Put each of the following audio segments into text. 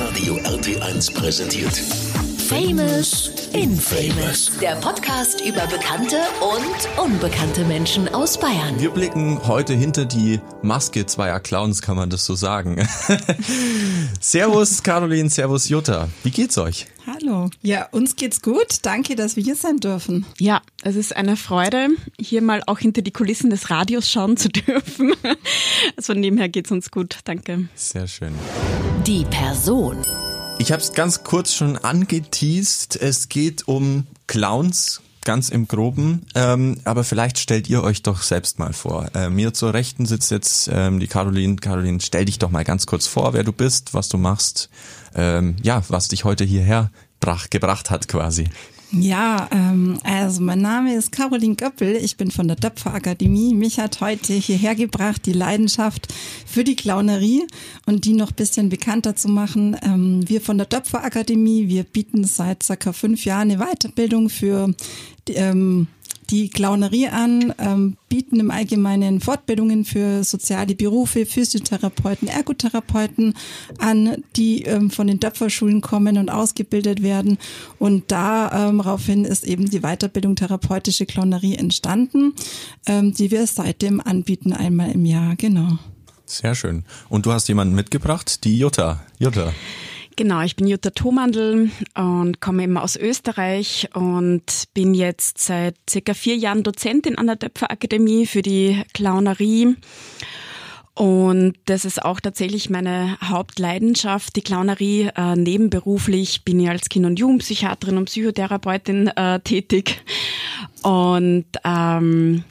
Hitradio RT1 präsentiert. Famous Infamous. Der Podcast über bekannte und unbekannte Menschen aus Bayern. Wir blicken heute hinter die Maske zweier Clowns, kann man das so sagen. servus Caroline, servus Jutta. Wie geht's euch? Hallo. Ja, uns geht's gut. Danke, dass wir hier sein dürfen. Ja, es ist eine Freude, hier mal auch hinter die Kulissen des Radios schauen zu dürfen. Also nebenher geht's uns gut. Danke. Sehr schön. Die Person. Ich habe es ganz kurz schon angeteased. Es geht um Clowns, ganz im Groben. Ähm, aber vielleicht stellt ihr euch doch selbst mal vor. Äh, mir zur Rechten sitzt jetzt ähm, die Caroline. Caroline, stell dich doch mal ganz kurz vor, wer du bist, was du machst. Ähm, ja, was dich heute hierher brach, gebracht hat quasi. Ja, ähm, also mein Name ist Caroline Göppel. Ich bin von der Döpfer Akademie. Mich hat heute hierher gebracht die Leidenschaft für die Clownerie und die noch bisschen bekannter zu machen. Ähm, wir von der Döpfer Akademie, wir bieten seit circa fünf Jahren eine Weiterbildung für die, ähm, die Clownerie an, ähm, bieten im Allgemeinen Fortbildungen für soziale Berufe, Physiotherapeuten, Ergotherapeuten an, die ähm, von den Döpferschulen kommen und ausgebildet werden. Und daraufhin ähm, ist eben die Weiterbildung therapeutische Clownerie entstanden, ähm, die wir seitdem anbieten, einmal im Jahr, genau. Sehr schön. Und du hast jemanden mitgebracht, die Jutta. Jutta. Genau, ich bin Jutta Thomandl und komme eben aus Österreich und bin jetzt seit circa vier Jahren Dozentin an der Döpfer Akademie für die Clownerie. Und das ist auch tatsächlich meine Hauptleidenschaft, die Clownerie. Äh, nebenberuflich bin ich als Kind- und Jugendpsychiaterin und Psychotherapeutin äh, tätig. Und ähm,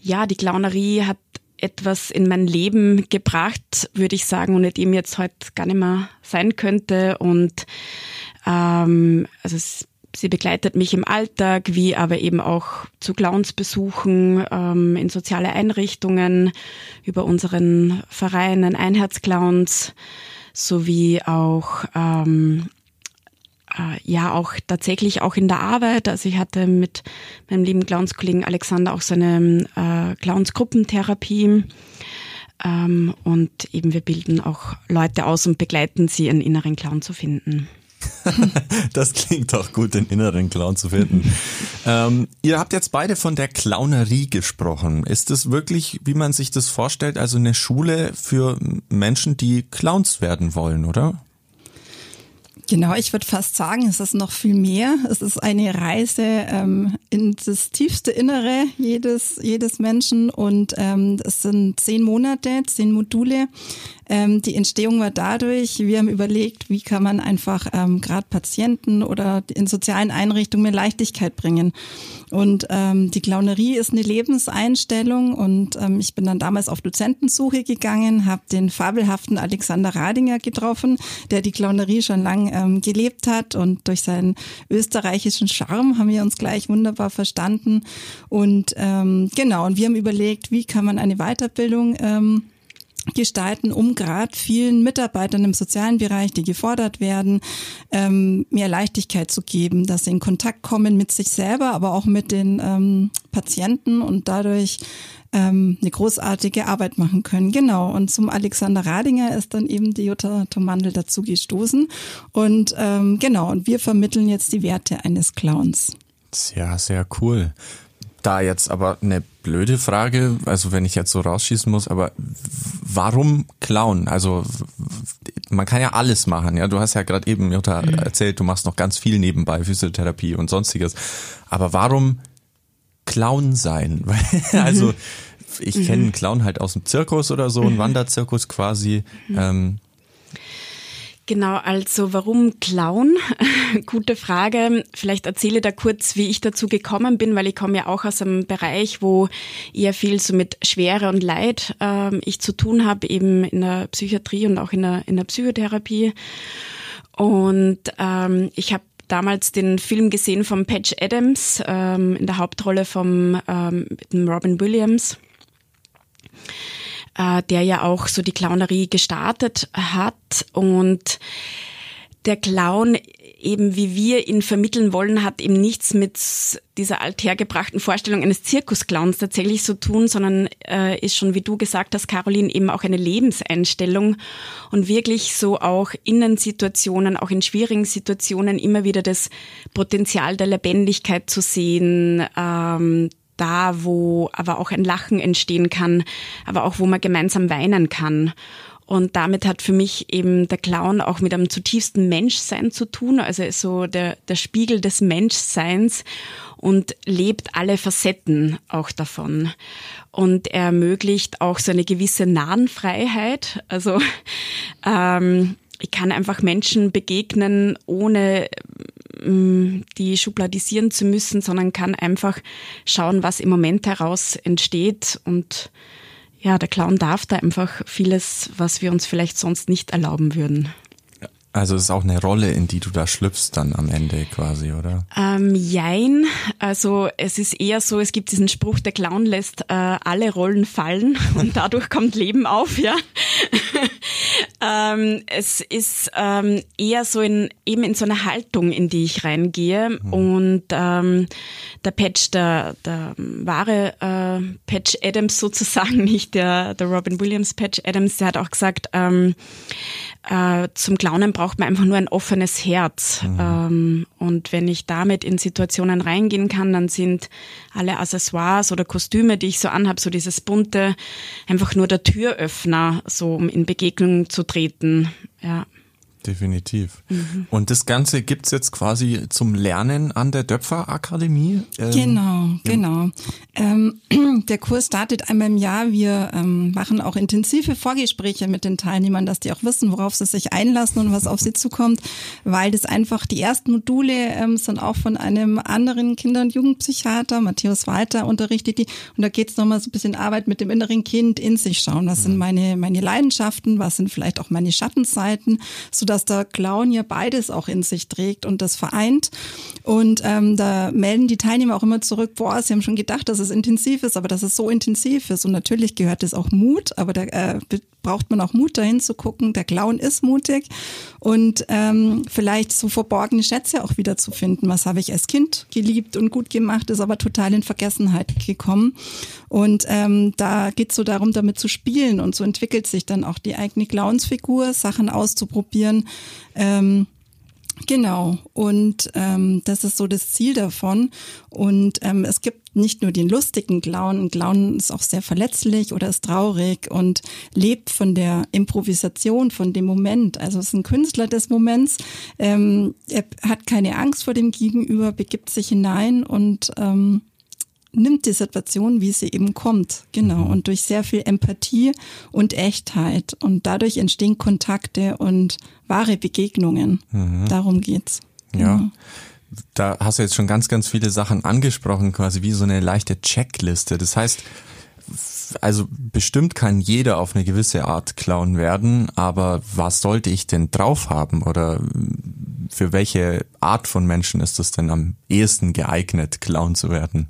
ja, die Clownerie hat etwas in mein Leben gebracht, würde ich sagen, ohne dem jetzt heute gar nicht mehr sein könnte. Und ähm, also es, sie begleitet mich im Alltag, wie aber eben auch zu Clownsbesuchen ähm, in soziale Einrichtungen, über unseren Vereinen, Einheitsclowns, sowie auch ähm, äh, ja auch tatsächlich auch in der Arbeit. Also ich hatte mit meinem lieben Clownskollegen Alexander auch so eine äh, Clowns-Gruppentherapie. Ähm, und eben wir bilden auch Leute aus und begleiten sie, einen inneren Clown zu finden. das klingt doch gut, den inneren Clown zu finden. ähm, ihr habt jetzt beide von der Clownerie gesprochen. Ist das wirklich, wie man sich das vorstellt, also eine Schule für Menschen, die Clowns werden wollen, oder? Genau, ich würde fast sagen, es ist noch viel mehr. Es ist eine Reise ähm, in das tiefste Innere jedes, jedes Menschen und ähm, es sind zehn Monate, zehn Module. Ähm, die Entstehung war dadurch, wir haben überlegt, wie kann man einfach ähm, gerade Patienten oder in sozialen Einrichtungen mehr Leichtigkeit bringen. Und ähm, die Clownerie ist eine Lebenseinstellung und ähm, ich bin dann damals auf Dozentensuche gegangen, habe den fabelhaften Alexander Radinger getroffen, der die Clownerie schon lang ähm, gelebt hat und durch seinen österreichischen Charme haben wir uns gleich wunderbar verstanden. Und ähm, genau, und wir haben überlegt, wie kann man eine Weiterbildung ähm, gestalten, um gerade vielen Mitarbeitern im sozialen Bereich, die gefordert werden, ähm, mehr Leichtigkeit zu geben, dass sie in Kontakt kommen mit sich selber, aber auch mit den ähm, Patienten und dadurch ähm, eine großartige Arbeit machen können. Genau. Und zum Alexander Radinger ist dann eben die Jutta Tomandel dazu gestoßen. Und ähm, genau, und wir vermitteln jetzt die Werte eines Clowns. Ja, sehr cool. Da jetzt aber eine blöde Frage, also wenn ich jetzt so rausschießen muss, aber warum Clown? Also man kann ja alles machen, ja. Du hast ja gerade eben Jutta mhm. erzählt, du machst noch ganz viel nebenbei, Physiotherapie und sonstiges. Aber warum Clown sein? also ich kenne einen Clown halt aus dem Zirkus oder so, einen Wanderzirkus quasi. Ähm, Genau, also warum Clown? Gute Frage. Vielleicht erzähle da kurz, wie ich dazu gekommen bin, weil ich komme ja auch aus einem Bereich, wo eher viel so mit Schwere und Leid ähm, ich zu tun habe, eben in der Psychiatrie und auch in der, in der Psychotherapie. Und ähm, ich habe damals den Film gesehen von Patch Adams ähm, in der Hauptrolle vom ähm, Robin Williams äh, der ja auch so die Clownerie gestartet hat. Und der Clown eben wie wir ihn vermitteln wollen, hat eben nichts mit dieser althergebrachten Vorstellung eines Zirkusclowns tatsächlich so tun, sondern äh, ist schon, wie du gesagt hast, Caroline, eben auch eine Lebenseinstellung und wirklich so auch in den Situationen, auch in schwierigen Situationen immer wieder das Potenzial der Lebendigkeit zu sehen, ähm, da, wo aber auch ein Lachen entstehen kann, aber auch wo man gemeinsam weinen kann. Und damit hat für mich eben der Clown auch mit einem zutiefsten Menschsein zu tun, also so der, der Spiegel des Menschseins und lebt alle Facetten auch davon. Und er ermöglicht auch so eine gewisse Nahenfreiheit. Also ähm, ich kann einfach Menschen begegnen, ohne die schubladisieren zu müssen, sondern kann einfach schauen, was im Moment heraus entsteht und ja, der Clown darf da einfach vieles, was wir uns vielleicht sonst nicht erlauben würden. Also es ist auch eine Rolle, in die du da schlüpfst dann am Ende quasi, oder? Ähm, jein. Also es ist eher so, es gibt diesen Spruch, der Clown lässt äh, alle Rollen fallen und dadurch kommt Leben auf, ja. ähm, es ist ähm, eher so in eben in so eine Haltung, in die ich reingehe. Mhm. Und ähm, der Patch, der, der wahre äh, Patch Adams sozusagen, nicht der, der Robin Williams Patch Adams, der hat auch gesagt, ähm, äh, zum Clownen braucht man einfach nur ein offenes Herz. Mhm. Ähm, und wenn ich damit in Situationen reingehen kann, dann sind alle Accessoires oder Kostüme, die ich so anhabe, so dieses bunte, einfach nur der Türöffner, so um in Begegnung zu treten. Ja. Definitiv. Mhm. Und das Ganze gibt's jetzt quasi zum Lernen an der Döpfer Akademie? Ähm, genau, genau. Ähm, der Kurs startet einmal im Jahr. Wir ähm, machen auch intensive Vorgespräche mit den Teilnehmern, dass die auch wissen, worauf sie sich einlassen und was auf sie zukommt, weil das einfach die ersten Module ähm, sind auch von einem anderen Kinder- und Jugendpsychiater, Matthäus Walter, unterrichtet die. Und da geht's nochmal so ein bisschen Arbeit mit dem inneren Kind in sich schauen. Was sind mhm. meine, meine Leidenschaften? Was sind vielleicht auch meine Schattenseiten? So dass der Clown ja beides auch in sich trägt und das vereint. Und ähm, da melden die Teilnehmer auch immer zurück, boah, sie haben schon gedacht, dass es intensiv ist, aber dass es so intensiv ist. Und natürlich gehört es auch Mut, aber da äh, braucht man auch Mut, dahin zu gucken. Der Clown ist mutig und ähm, vielleicht so verborgene Schätze auch wieder zu finden. Was habe ich als Kind geliebt und gut gemacht, ist aber total in Vergessenheit gekommen. Und ähm, da geht es so darum, damit zu spielen und so entwickelt sich dann auch die eigene Clownsfigur, Sachen auszuprobieren. Ähm, Genau, und ähm, das ist so das Ziel davon. Und ähm, es gibt nicht nur den lustigen Clown, ein Clown ist auch sehr verletzlich oder ist traurig und lebt von der Improvisation, von dem Moment. Also es ist ein Künstler des Moments. Ähm, er hat keine Angst vor dem Gegenüber, begibt sich hinein und ähm, nimmt die Situation, wie sie eben kommt. Genau. Mhm. Und durch sehr viel Empathie und Echtheit. Und dadurch entstehen Kontakte und wahre Begegnungen. Mhm. Darum geht's. Ja. Da hast du jetzt schon ganz, ganz viele Sachen angesprochen, quasi wie so eine leichte Checkliste. Das heißt, also bestimmt kann jeder auf eine gewisse Art Clown werden, aber was sollte ich denn drauf haben oder für welche Art von Menschen ist es denn am ehesten geeignet, Clown zu werden?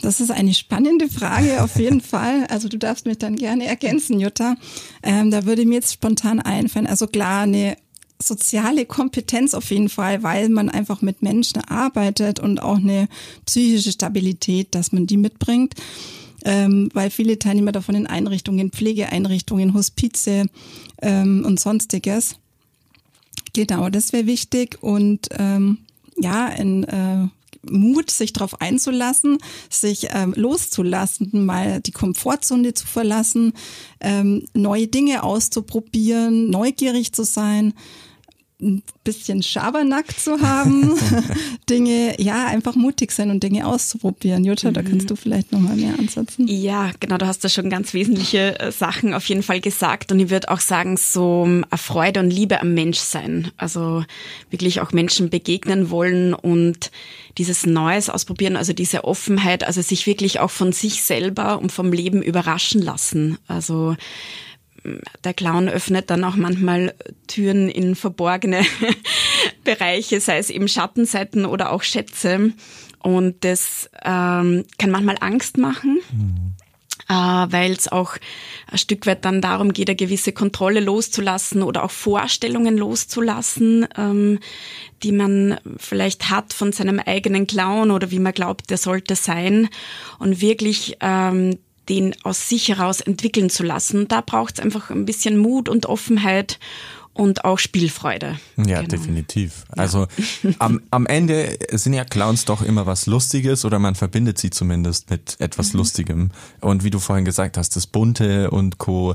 Das ist eine spannende Frage auf jeden Fall. Also du darfst mich dann gerne ergänzen, Jutta. Ähm, da würde mir jetzt spontan einfallen. Also klar, eine soziale Kompetenz auf jeden Fall, weil man einfach mit Menschen arbeitet und auch eine psychische Stabilität, dass man die mitbringt. Ähm, weil viele Teilnehmer davon in Einrichtungen, Pflegeeinrichtungen, Hospize ähm, und sonstiges. Genau, das wäre wichtig. Und ähm, ja, in äh, Mut, sich darauf einzulassen, sich ähm, loszulassen, mal die Komfortzone zu verlassen, ähm, neue Dinge auszuprobieren, neugierig zu sein ein bisschen Schabernack zu haben, Dinge, ja, einfach mutig sein und Dinge auszuprobieren. Jutta, mhm. da kannst du vielleicht nochmal mehr ansetzen. Ja, genau, du hast da schon ganz wesentliche äh, Sachen auf jeden Fall gesagt und ich würde auch sagen, so ähm, Freude und Liebe am Menschsein. Also wirklich auch Menschen begegnen wollen und dieses Neues ausprobieren, also diese Offenheit, also sich wirklich auch von sich selber und vom Leben überraschen lassen. Also der Clown öffnet dann auch manchmal Türen in verborgene Bereiche, sei es eben Schattenseiten oder auch Schätze. Und das ähm, kann manchmal Angst machen. Mhm. äh, weil es auch ein Stück weit dann darum geht, eine gewisse Kontrolle loszulassen oder auch Vorstellungen loszulassen, ähm, die man vielleicht hat von seinem eigenen Clown oder wie man glaubt, der sollte sein und wirklich ähm, den aus sich heraus entwickeln zu lassen. Da braucht es einfach ein bisschen Mut und Offenheit und auch Spielfreude. Ja, genau. definitiv. Also am, am Ende sind ja Clowns doch immer was Lustiges oder man verbindet sie zumindest mit etwas mhm. Lustigem. Und wie du vorhin gesagt hast, das Bunte und Co.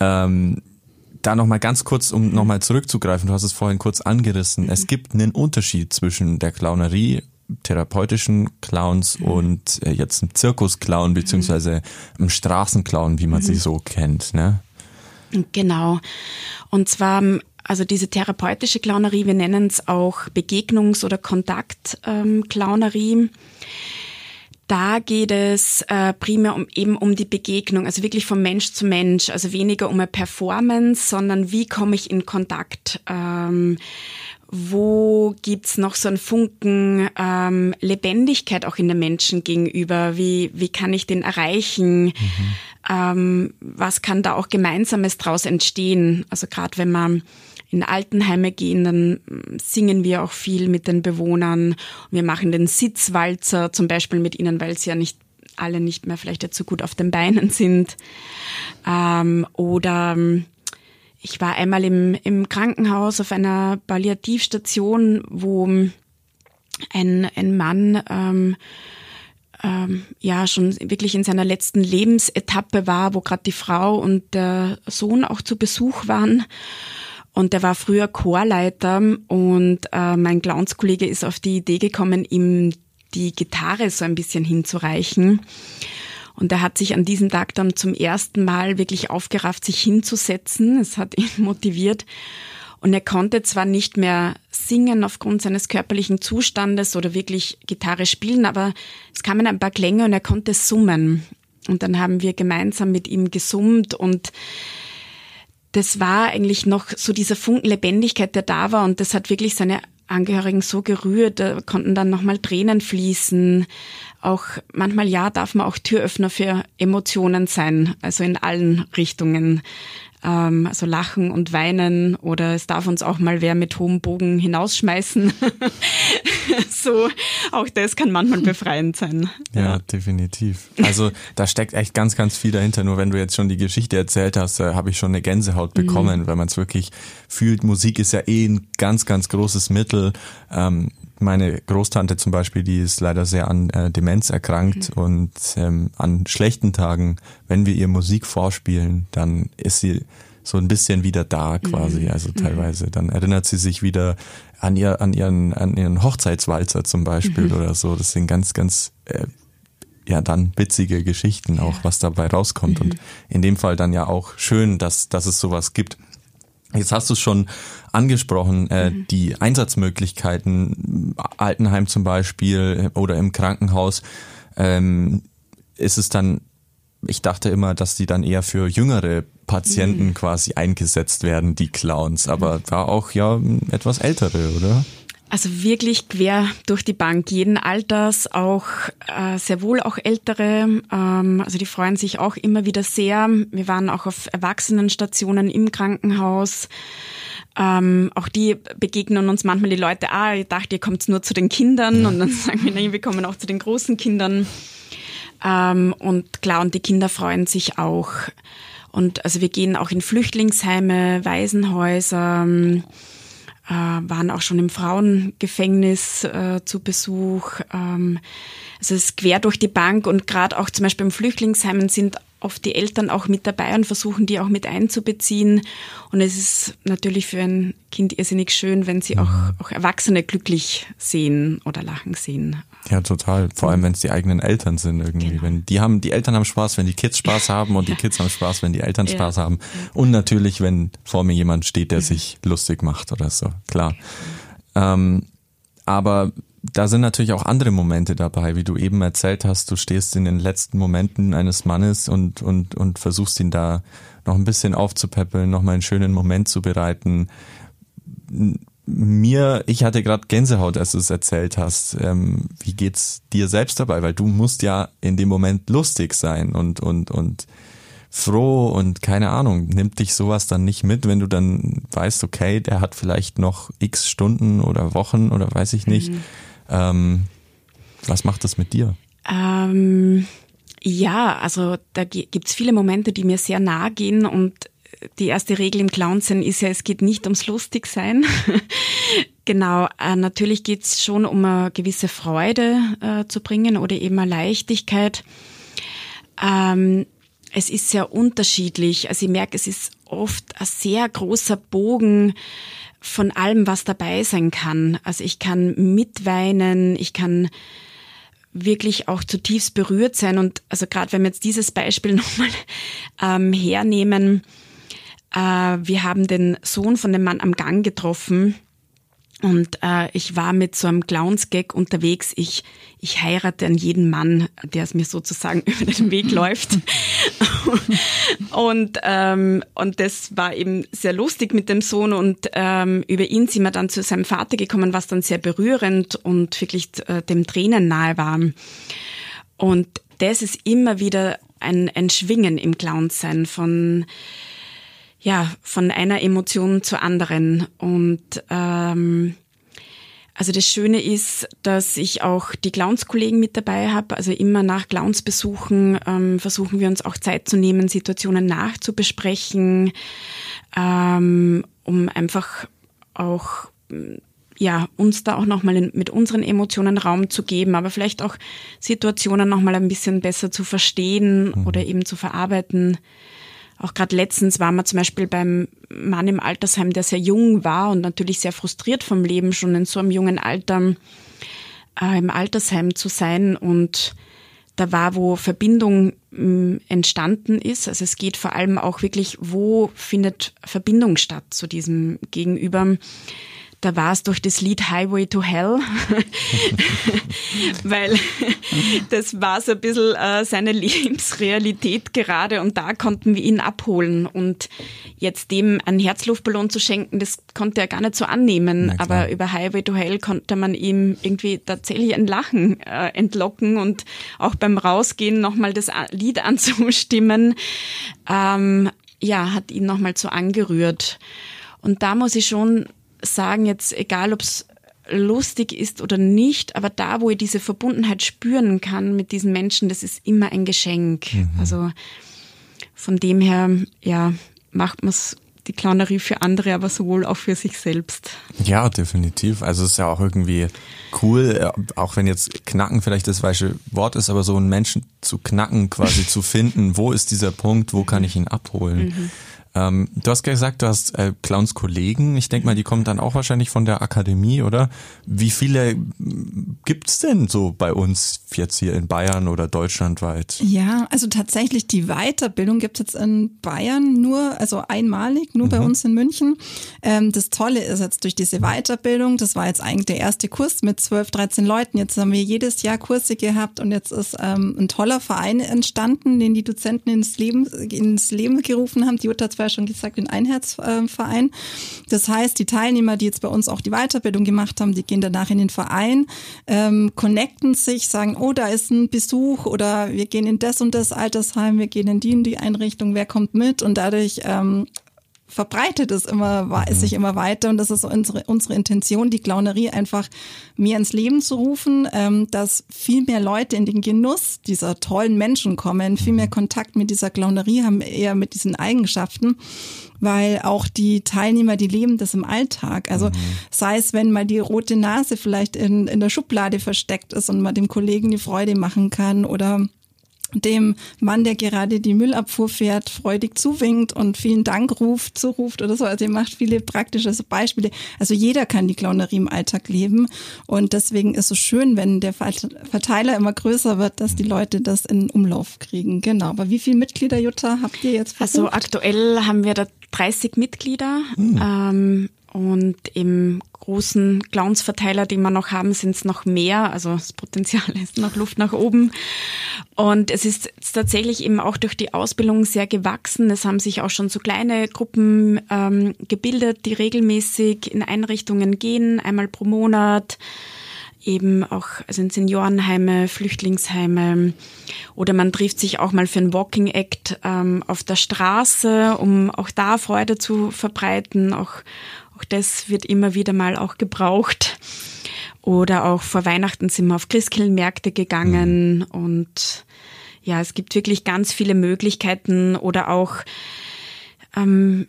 Ähm, da nochmal ganz kurz, um nochmal zurückzugreifen, du hast es vorhin kurz angerissen. Mhm. Es gibt einen Unterschied zwischen der Clownerie therapeutischen Clowns mhm. und äh, jetzt einem Zirkusclown beziehungsweise einem Straßenclown, wie man mhm. sie so kennt. Ne? Genau. Und zwar, also diese therapeutische Clownerie, wir nennen es auch Begegnungs- oder Kontaktclownerie. Ähm, da geht es äh, primär um, eben um die Begegnung, also wirklich von Mensch zu Mensch, also weniger um eine Performance, sondern wie komme ich in Kontakt. Ähm, wo gibt's noch so einen Funken ähm, Lebendigkeit auch in den Menschen gegenüber? Wie, wie kann ich den erreichen? Mhm. Ähm, was kann da auch Gemeinsames draus entstehen? Also gerade wenn man in Altenheime gehen, dann singen wir auch viel mit den Bewohnern. Wir machen den Sitzwalzer zum Beispiel mit ihnen, weil sie ja nicht alle nicht mehr vielleicht jetzt so gut auf den Beinen sind. Ähm, oder ich war einmal im, im Krankenhaus auf einer Palliativstation, wo ein, ein Mann ähm, ähm, ja schon wirklich in seiner letzten Lebensetappe war, wo gerade die Frau und der Sohn auch zu Besuch waren. Und der war früher Chorleiter und äh, mein Clownskollege ist auf die Idee gekommen, ihm die Gitarre so ein bisschen hinzureichen. Und er hat sich an diesem Tag dann zum ersten Mal wirklich aufgerafft, sich hinzusetzen. Es hat ihn motiviert. Und er konnte zwar nicht mehr singen aufgrund seines körperlichen Zustandes oder wirklich Gitarre spielen, aber es kamen ein paar Klänge und er konnte summen. Und dann haben wir gemeinsam mit ihm gesummt und das war eigentlich noch so dieser Funken Lebendigkeit, der da war und das hat wirklich seine Angehörigen so gerührt, da konnten dann nochmal Tränen fließen. Auch manchmal ja darf man auch Türöffner für Emotionen sein, also in allen Richtungen ähm, also lachen und weinen oder es darf uns auch mal wer mit hohem Bogen hinausschmeißen. so, auch das kann manchmal befreiend sein. Ja, ja, definitiv. Also da steckt echt ganz, ganz viel dahinter. Nur wenn du jetzt schon die Geschichte erzählt hast, äh, habe ich schon eine Gänsehaut mhm. bekommen, mhm. weil man es wirklich fühlt. Musik ist ja eh ein ganz, ganz großes Mittel. Ähm, meine Großtante zum Beispiel, die ist leider sehr an äh, Demenz erkrankt mhm. und ähm, an schlechten Tagen, wenn wir ihr Musik vorspielen, dann ist sie so ein bisschen wieder da quasi, mhm. also teilweise. Dann erinnert sie sich wieder an ihr, an ihren, an ihren Hochzeitswalzer zum Beispiel mhm. oder so. Das sind ganz, ganz äh, ja dann witzige Geschichten auch, was dabei rauskommt. Und mhm. in dem Fall dann ja auch schön, dass, dass es sowas gibt. Jetzt hast du es schon angesprochen, äh, mhm. die Einsatzmöglichkeiten, Altenheim zum Beispiel oder im Krankenhaus. Ähm, ist es dann, ich dachte immer, dass die dann eher für jüngere Patienten mhm. quasi eingesetzt werden, die Clowns, aber mhm. da auch ja etwas ältere, oder? Also wirklich quer durch die Bank, jeden Alters, auch äh, sehr wohl auch ältere. Ähm, also die freuen sich auch immer wieder sehr. Wir waren auch auf Erwachsenenstationen im Krankenhaus. Ähm, auch die begegnen uns manchmal die Leute, ah, ich dachte, ihr kommt nur zu den Kindern und dann sagen wir, nein, wir kommen auch zu den großen Kindern. Ähm, und klar, und die Kinder freuen sich auch. Und also wir gehen auch in Flüchtlingsheime, Waisenhäuser, äh, waren auch schon im Frauengefängnis äh, zu Besuch. Ähm, also es ist quer durch die Bank und gerade auch zum Beispiel im Flüchtlingsheimen sind oft die Eltern auch mit dabei und versuchen die auch mit einzubeziehen. Und es ist natürlich für ein Kind irrsinnig schön, wenn sie auch, mhm. auch Erwachsene glücklich sehen oder lachen sehen. Ja, total. Vor allem, wenn es die eigenen Eltern sind irgendwie. Genau. Wenn die haben, die Eltern haben Spaß, wenn die Kids Spaß haben und die Kids haben Spaß, wenn die Eltern Spaß ja. haben. Und natürlich, wenn vor mir jemand steht, der sich lustig macht oder so. Klar. Ähm, aber da sind natürlich auch andere Momente dabei, wie du eben erzählt hast. Du stehst in den letzten Momenten eines Mannes und, und, und versuchst ihn da noch ein bisschen aufzupäppeln, noch mal einen schönen Moment zu bereiten. mir, ich hatte gerade Gänsehaut, als du es erzählt hast. Ähm, wie geht's dir selbst dabei? Weil du musst ja in dem Moment lustig sein und und und froh und keine Ahnung. Nimmt dich sowas dann nicht mit, wenn du dann weißt, okay, der hat vielleicht noch X Stunden oder Wochen oder weiß ich nicht. Mhm. Ähm, was macht das mit dir? Ähm, ja, also da gibt's viele Momente, die mir sehr nahe gehen und die erste Regel im Clownsein ist ja, es geht nicht ums Lustigsein. genau, äh, natürlich geht's schon um eine gewisse Freude äh, zu bringen oder eben eine Leichtigkeit. Ähm, es ist sehr unterschiedlich. Also ich merke, es ist oft ein sehr großer Bogen von allem, was dabei sein kann. Also ich kann mitweinen, ich kann wirklich auch zutiefst berührt sein. Und also gerade wenn wir jetzt dieses Beispiel nochmal ähm, hernehmen, äh, wir haben den Sohn von dem Mann am Gang getroffen und äh, ich war mit so einem Clowns-Gag unterwegs. Ich, ich heirate an jeden Mann, der es mir sozusagen über den Weg läuft. und, ähm, und das war eben sehr lustig mit dem Sohn. Und ähm, über ihn sind wir dann zu seinem Vater gekommen, was dann sehr berührend und wirklich äh, dem Tränen nahe war. Und das ist immer wieder ein, ein Schwingen im Clown-Sein von ja, von einer Emotion zur anderen. Und ähm, also das Schöne ist, dass ich auch die Clowns-Kollegen mit dabei habe. Also immer nach Clowns-Besuchen ähm, versuchen wir uns auch Zeit zu nehmen, Situationen nachzubesprechen, ähm, um einfach auch ja, uns da auch nochmal mit unseren Emotionen Raum zu geben, aber vielleicht auch Situationen nochmal ein bisschen besser zu verstehen mhm. oder eben zu verarbeiten. Auch gerade letztens waren wir zum Beispiel beim Mann im Altersheim, der sehr jung war und natürlich sehr frustriert vom Leben, schon in so einem jungen Alter äh, im Altersheim zu sein. Und da war, wo Verbindung äh, entstanden ist. Also es geht vor allem auch wirklich, wo findet Verbindung statt zu diesem Gegenüber da war es durch das Lied Highway to Hell, weil das war so ein bisschen äh, seine Lebensrealität gerade und da konnten wir ihn abholen. Und jetzt dem einen Herzluftballon zu schenken, das konnte er gar nicht so annehmen, aber über Highway to Hell konnte man ihm irgendwie tatsächlich ein Lachen äh, entlocken und auch beim Rausgehen nochmal das Lied anzustimmen, ähm, ja, hat ihn nochmal so angerührt. Und da muss ich schon sagen, jetzt egal ob es lustig ist oder nicht, aber da, wo ich diese Verbundenheit spüren kann mit diesen Menschen, das ist immer ein Geschenk. Mhm. Also von dem her, ja, macht man es die Clownerie für andere, aber sowohl auch für sich selbst. Ja, definitiv. Also es ist ja auch irgendwie cool, äh, auch wenn jetzt knacken vielleicht das falsche Wort ist, aber so einen Menschen zu knacken, quasi zu finden, wo ist dieser Punkt, wo kann ich ihn abholen? Mhm. Ähm, du hast gesagt, du hast äh, Clowns Kollegen. Ich denke mal, die kommen dann auch wahrscheinlich von der Akademie, oder? Wie viele gibt's denn so bei uns jetzt hier in Bayern oder deutschlandweit? Ja, also tatsächlich die Weiterbildung gibt's jetzt in Bayern nur, also einmalig, nur mhm. bei uns in München. Ähm, das Tolle ist jetzt durch diese Weiterbildung, das war jetzt eigentlich der erste Kurs mit 12, 13 Leuten. Jetzt haben wir jedes Jahr Kurse gehabt und jetzt ist ähm, ein toller Verein entstanden, den die Dozenten ins Leben, ins Leben gerufen haben. Die Jutta vorher schon gesagt, den Einheitsverein. Das heißt, die Teilnehmer, die jetzt bei uns auch die Weiterbildung gemacht haben, die gehen danach in den Verein, ähm, connecten sich, sagen, oh, da ist ein Besuch oder wir gehen in das und das Altersheim, wir gehen in die und die Einrichtung, wer kommt mit? Und dadurch ähm, verbreitet es immer, mhm. sich immer weiter und das ist unsere, unsere Intention, die Clownerie einfach mehr ins Leben zu rufen, ähm, dass viel mehr Leute in den Genuss dieser tollen Menschen kommen, viel mehr mhm. Kontakt mit dieser Clownerie haben, eher mit diesen Eigenschaften, weil auch die Teilnehmer, die leben das im Alltag. Also mhm. sei es, wenn mal die rote Nase vielleicht in, in der Schublade versteckt ist und man dem Kollegen die Freude machen kann oder dem Mann, der gerade die Müllabfuhr fährt, freudig zuwinkt und vielen Dank ruft, zuruft oder so. Also ihr macht viele praktische Beispiele. Also jeder kann die Clownerie im Alltag leben und deswegen ist es schön, wenn der Verteiler immer größer wird, dass die Leute das in Umlauf kriegen. Genau. Aber wie viele Mitglieder, Jutta, habt ihr jetzt versucht? Also aktuell haben wir da 30 Mitglieder. Mhm. Ähm, und im großen Clowns-Verteiler, den wir noch haben, sind es noch mehr. Also das Potenzial ist noch Luft nach oben. Und es ist tatsächlich eben auch durch die Ausbildung sehr gewachsen. Es haben sich auch schon so kleine Gruppen ähm, gebildet, die regelmäßig in Einrichtungen gehen, einmal pro Monat eben auch also in Seniorenheime, Flüchtlingsheime oder man trifft sich auch mal für ein Walking Act ähm, auf der Straße, um auch da Freude zu verbreiten. Auch, auch das wird immer wieder mal auch gebraucht. Oder auch vor Weihnachten sind wir auf Christkindlmärkte gegangen mhm. und ja, es gibt wirklich ganz viele Möglichkeiten oder auch ähm,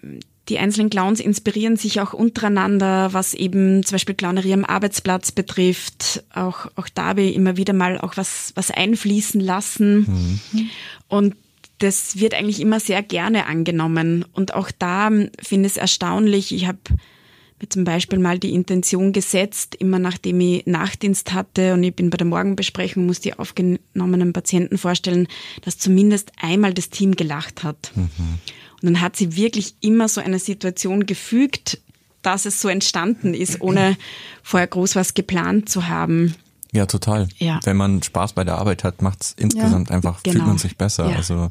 die einzelnen Clowns inspirieren sich auch untereinander, was eben zum Beispiel Clownerie am Arbeitsplatz betrifft. Auch, auch da habe ich immer wieder mal auch was, was einfließen lassen. Mhm. Und das wird eigentlich immer sehr gerne angenommen. Und auch da finde ich es erstaunlich. Ich habe mir zum Beispiel mal die Intention gesetzt, immer nachdem ich Nachtdienst hatte und ich bin bei der Morgenbesprechung, muss die aufgenommenen Patienten vorstellen, dass zumindest einmal das Team gelacht hat. Mhm. Und dann hat sie wirklich immer so eine Situation gefügt, dass es so entstanden ist, ohne vorher groß was geplant zu haben. Ja, total. Ja. Wenn man Spaß bei der Arbeit hat, macht es insgesamt ja, einfach, genau. fühlt man sich besser. Ja. Also.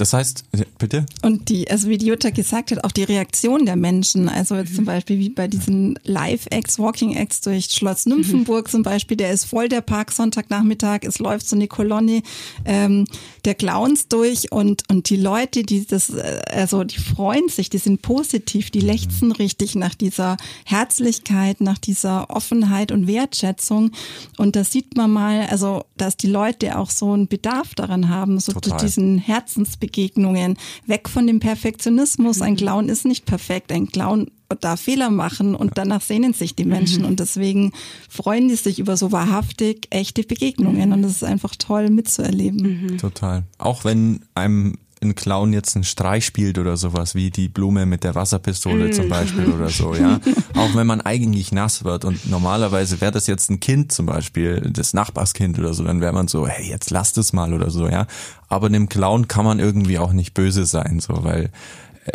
Das heißt, bitte? Und die, also wie die Jutta gesagt hat, auch die Reaktion der Menschen. Also jetzt zum Beispiel wie bei diesen Live-Acts, Walking-Acts durch Schloss Nymphenburg mhm. zum Beispiel, der ist voll der Park Sonntagnachmittag, es läuft so eine Kolonne ähm, der Clowns durch und, und die Leute, die das, äh, also die freuen sich, die sind positiv, die lechzen mhm. richtig nach dieser Herzlichkeit, nach dieser Offenheit und Wertschätzung. Und da sieht man mal, also dass die Leute auch so einen Bedarf daran haben, so Total. diesen Herzensbegriff Begegnungen, weg von dem Perfektionismus. Ein mhm. Clown ist nicht perfekt. Ein Clown darf Fehler machen und danach sehnen sich die Menschen mhm. und deswegen freuen die sich über so wahrhaftig echte Begegnungen und es ist einfach toll mitzuerleben. Mhm. Total. Auch wenn einem ein Clown jetzt einen Streich spielt oder sowas, wie die Blume mit der Wasserpistole mm. zum Beispiel oder so, ja. Auch wenn man eigentlich nass wird und normalerweise wäre das jetzt ein Kind zum Beispiel, das Nachbarskind oder so, dann wäre man so, hey, jetzt lasst es mal oder so, ja. Aber einem Clown kann man irgendwie auch nicht böse sein, so, weil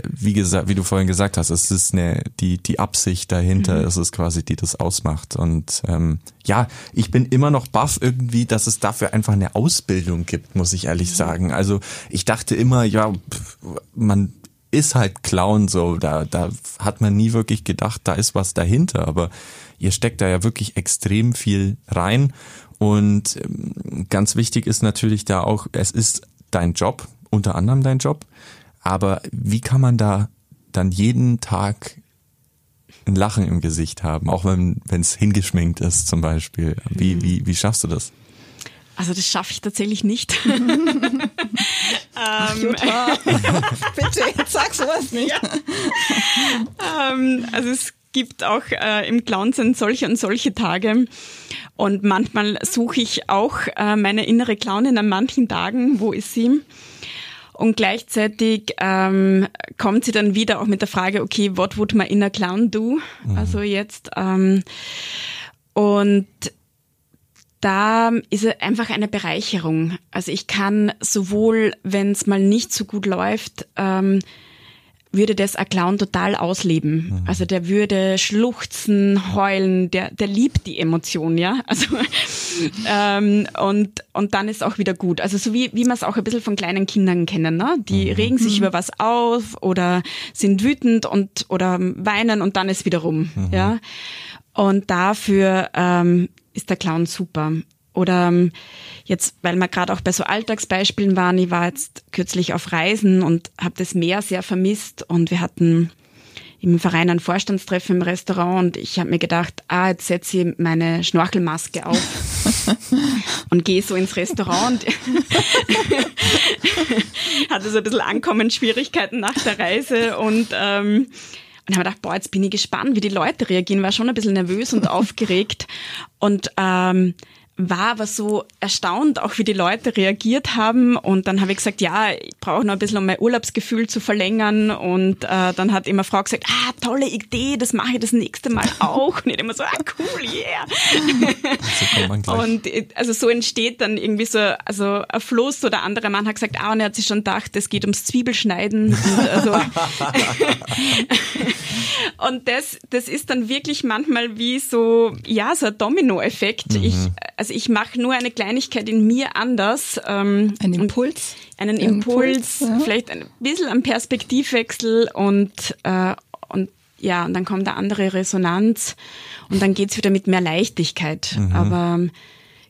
wie gesagt, wie du vorhin gesagt hast, es ist eine, die, die Absicht dahinter, mhm. es ist quasi, die das ausmacht. Und ähm, ja, ich bin immer noch baff irgendwie, dass es dafür einfach eine Ausbildung gibt, muss ich ehrlich mhm. sagen. Also ich dachte immer, ja, man ist halt Clown so, da, da hat man nie wirklich gedacht, da ist was dahinter, aber ihr steckt da ja wirklich extrem viel rein. Und ähm, ganz wichtig ist natürlich da auch, es ist dein Job, unter anderem dein Job. Aber wie kann man da dann jeden Tag ein Lachen im Gesicht haben, auch wenn es hingeschminkt ist zum Beispiel? Wie, mhm. wie, wie schaffst du das? Also das schaffe ich tatsächlich nicht. Ach, ähm, Jutta, bitte, jetzt sag sowas nicht. Ja. ähm, also es gibt auch äh, im Clownsinn solche und solche Tage. Und manchmal suche ich auch äh, meine innere Clownin an manchen Tagen. Wo ist sie? Und gleichzeitig ähm, kommt sie dann wieder auch mit der Frage, okay, what would my inner clown do? Mhm. Also jetzt. Ähm, und da ist es einfach eine Bereicherung. Also ich kann sowohl, wenn es mal nicht so gut läuft, ähm, würde das ein Clown total ausleben. Mhm. Also der würde schluchzen, heulen, der, der liebt die Emotion, ja. Also ähm, und, und dann ist auch wieder gut. Also so wie, wie man es auch ein bisschen von kleinen Kindern kennen, ne? Die mhm. regen sich mhm. über was auf oder sind wütend und oder weinen und dann ist wieder rum. Mhm. Ja. Und dafür ähm, ist der Clown super. Oder ähm, jetzt, weil wir gerade auch bei so Alltagsbeispielen waren, ich war jetzt kürzlich auf Reisen und habe das Meer sehr vermisst und wir hatten im Verein ein Vorstandstreffen im Restaurant und ich habe mir gedacht, ah, jetzt setze ich meine Schnorchelmaske auf und gehe so ins Restaurant hatte so ein bisschen Ankommensschwierigkeiten nach der Reise und ähm, und habe gedacht, boah, jetzt bin ich gespannt, wie die Leute reagieren. War schon ein bisschen nervös und aufgeregt. Und ähm, war aber so erstaunt, auch wie die Leute reagiert haben. Und dann habe ich gesagt, ja, ich brauche noch ein bisschen, um mein Urlaubsgefühl zu verlängern. Und äh, dann hat immer Frau gesagt, ah, tolle Idee, das mache ich das nächste Mal auch. Und ich immer so, ah, cool, yeah. So und also so entsteht dann irgendwie so also ein Fluss oder andere Mann hat gesagt, ah, und er hat sich schon gedacht, es geht ums Zwiebelschneiden. Und also, Und das, das ist dann wirklich manchmal wie so, ja, so ein Dominoeffekt. Mhm. Ich, also ich mache nur eine Kleinigkeit in mir anders. Ähm, ein Impuls. Einen Impuls, Impuls ja. vielleicht ein bisschen ein Perspektivwechsel und, äh, und ja, und dann kommt eine andere Resonanz und dann geht's wieder mit mehr Leichtigkeit. Mhm. Aber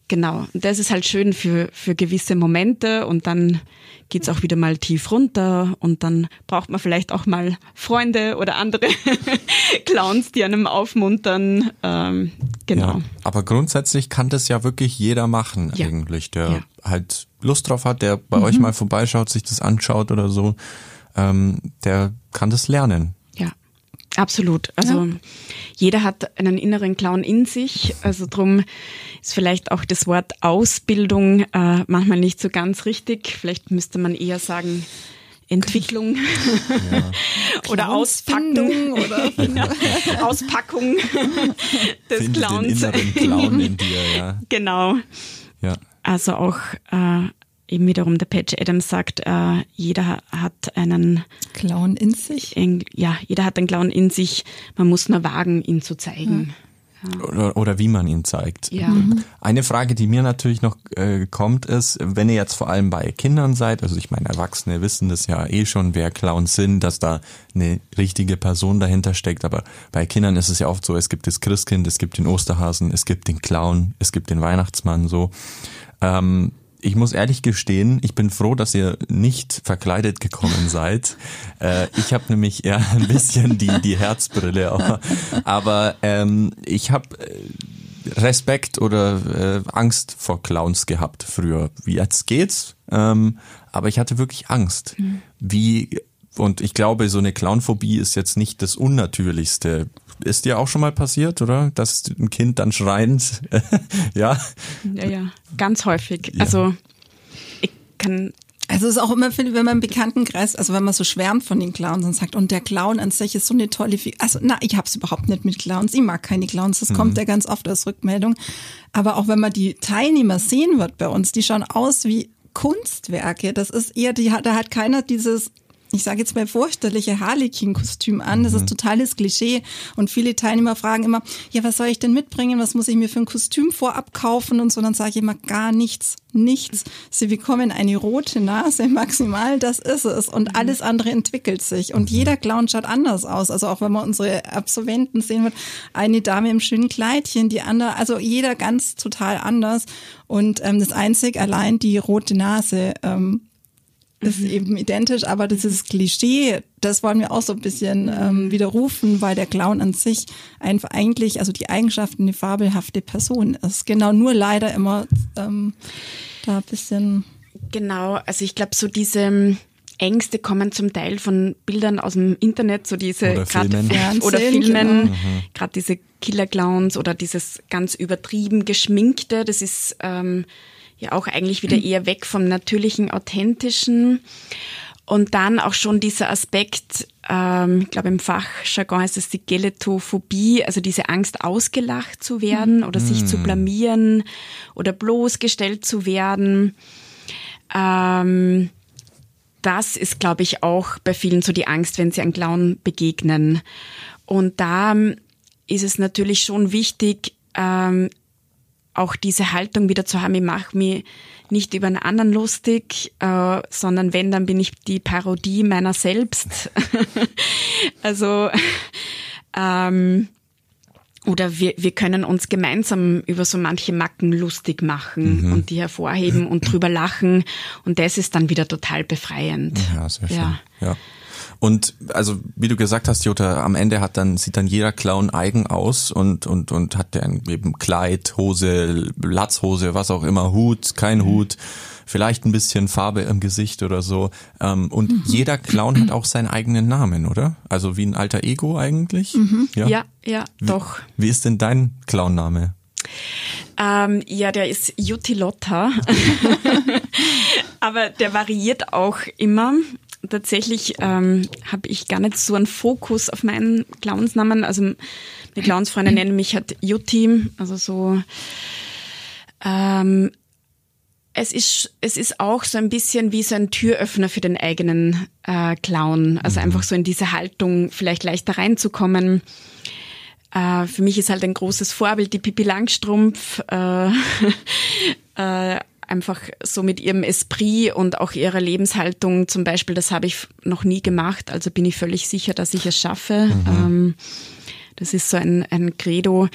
genau, das ist halt schön für, für gewisse Momente und dann geht's auch wieder mal tief runter und dann braucht man vielleicht auch mal Freunde oder andere Clowns, die einem aufmuntern. Ähm, genau. Ja, aber grundsätzlich kann das ja wirklich jeder machen ja. eigentlich, der ja. halt Lust drauf hat, der bei mhm. euch mal vorbeischaut, sich das anschaut oder so, ähm, der kann das lernen. Absolut. Also ja. jeder hat einen inneren Clown in sich. Also drum ist vielleicht auch das Wort Ausbildung äh, manchmal nicht so ganz richtig. Vielleicht müsste man eher sagen Entwicklung ja. oder Auspackung oder Auspackung des Finde Clowns. Den Clown in dir, ja. Genau. Ja. Also auch äh, eben wiederum der Patch Adams sagt, äh, jeder hat einen Clown in sich. Ein, ja, jeder hat einen Clown in sich. Man muss nur wagen, ihn zu zeigen. Ja. Oder, oder wie man ihn zeigt. Ja. Mhm. Eine Frage, die mir natürlich noch äh, kommt, ist, wenn ihr jetzt vor allem bei Kindern seid, also ich meine, Erwachsene wissen das ja eh schon, wer Clowns sind, dass da eine richtige Person dahinter steckt, aber bei Kindern ist es ja oft so, es gibt das Christkind, es gibt den Osterhasen, es gibt den Clown, es gibt den Weihnachtsmann, so. Ähm, ich muss ehrlich gestehen, ich bin froh, dass ihr nicht verkleidet gekommen seid. Äh, ich habe nämlich eher ein bisschen die, die Herzbrille. Aber, aber ähm, ich habe äh, Respekt oder äh, Angst vor Clowns gehabt früher. Jetzt geht's, ähm, aber ich hatte wirklich Angst. Mhm. Wie und ich glaube, so eine Clownphobie ist jetzt nicht das Unnatürlichste. Ist dir auch schon mal passiert, oder? Dass ein Kind dann schreiend, ja? Ja, ja, ganz häufig. Ja. Also ich kann also es ist auch immer, wenn man im Bekanntenkreis, also wenn man so schwärmt von den Clowns und sagt, und der Clown an sich ist so eine tolle Figur. Also na, ich hab's überhaupt nicht mit Clowns. Ich mag keine Clowns. Das mhm. kommt ja ganz oft als Rückmeldung. Aber auch wenn man die Teilnehmer sehen wird bei uns, die schauen aus wie Kunstwerke. Das ist eher, die hat, da hat keiner dieses ich sage jetzt mal vorstellliche Harlequin-Kostüm an. Das mhm. ist totales Klischee. Und viele Teilnehmer fragen immer, ja, was soll ich denn mitbringen? Was muss ich mir für ein Kostüm vorab kaufen? Und so, dann sage ich immer gar nichts, nichts. Sie bekommen eine rote Nase maximal, das ist es. Und mhm. alles andere entwickelt sich. Und mhm. jeder Clown schaut anders aus. Also auch wenn man unsere Absolventen sehen wird, eine Dame im schönen Kleidchen, die andere, also jeder ganz total anders. Und ähm, das einzig allein die rote Nase ähm, ist mhm. eben identisch, aber dieses Klischee, das wollen wir auch so ein bisschen ähm, widerrufen, weil der Clown an sich einfach eigentlich, also die Eigenschaften, eine fabelhafte Person ist. Genau, nur leider immer ähm, da ein bisschen. Genau, also ich glaube, so diese ähm, Ängste kommen zum Teil von Bildern aus dem Internet, so diese oder Filmen, oder Filmen genau. Mhm. gerade diese Killer-Clowns oder dieses ganz übertrieben geschminkte, das ist ähm, ja auch eigentlich wieder eher weg vom natürlichen, authentischen. Und dann auch schon dieser Aspekt, ähm, ich glaube im Fachjargon heißt es die Geletophobie, also diese Angst ausgelacht zu werden oder sich mm. zu blamieren oder bloßgestellt zu werden. Ähm, das ist, glaube ich, auch bei vielen so die Angst, wenn sie einem Clown begegnen. Und da ist es natürlich schon wichtig, ähm, auch diese Haltung wieder zu haben, ich mache mich nicht über einen anderen lustig, äh, sondern wenn, dann bin ich die Parodie meiner selbst. also ähm, oder wir, wir können uns gemeinsam über so manche Macken lustig machen mhm. und die hervorheben und drüber lachen und das ist dann wieder total befreiend. Ja, sehr schön. Ja. ja. Und also wie du gesagt hast, Jutta, am Ende hat dann sieht dann jeder Clown eigen aus und und und hat dann eben Kleid, Hose, Latzhose, was auch immer, Hut, kein mhm. Hut, vielleicht ein bisschen Farbe im Gesicht oder so. Ähm, und mhm. jeder Clown hat auch seinen eigenen Namen, oder? Also wie ein alter Ego eigentlich. Mhm. Ja, ja, ja wie, doch. Wie ist denn dein Clownname? Ähm, ja, der ist Jutilotta. Aber der variiert auch immer tatsächlich ähm, habe ich gar nicht so einen Fokus auf meinen Clownsnamen. Also eine Clownsfreunde nennen mich halt Jutti, also so. Ähm, es ist, es ist auch so ein bisschen wie so ein Türöffner für den eigenen äh, Clown. Also einfach so in diese Haltung vielleicht leichter reinzukommen. Äh, für mich ist halt ein großes Vorbild die Pippi Langstrumpf. Äh, äh, einfach so mit ihrem Esprit und auch ihrer Lebenshaltung zum Beispiel, das habe ich noch nie gemacht, also bin ich völlig sicher, dass ich es schaffe. Mhm. Ähm, das ist so ein, ein Credo.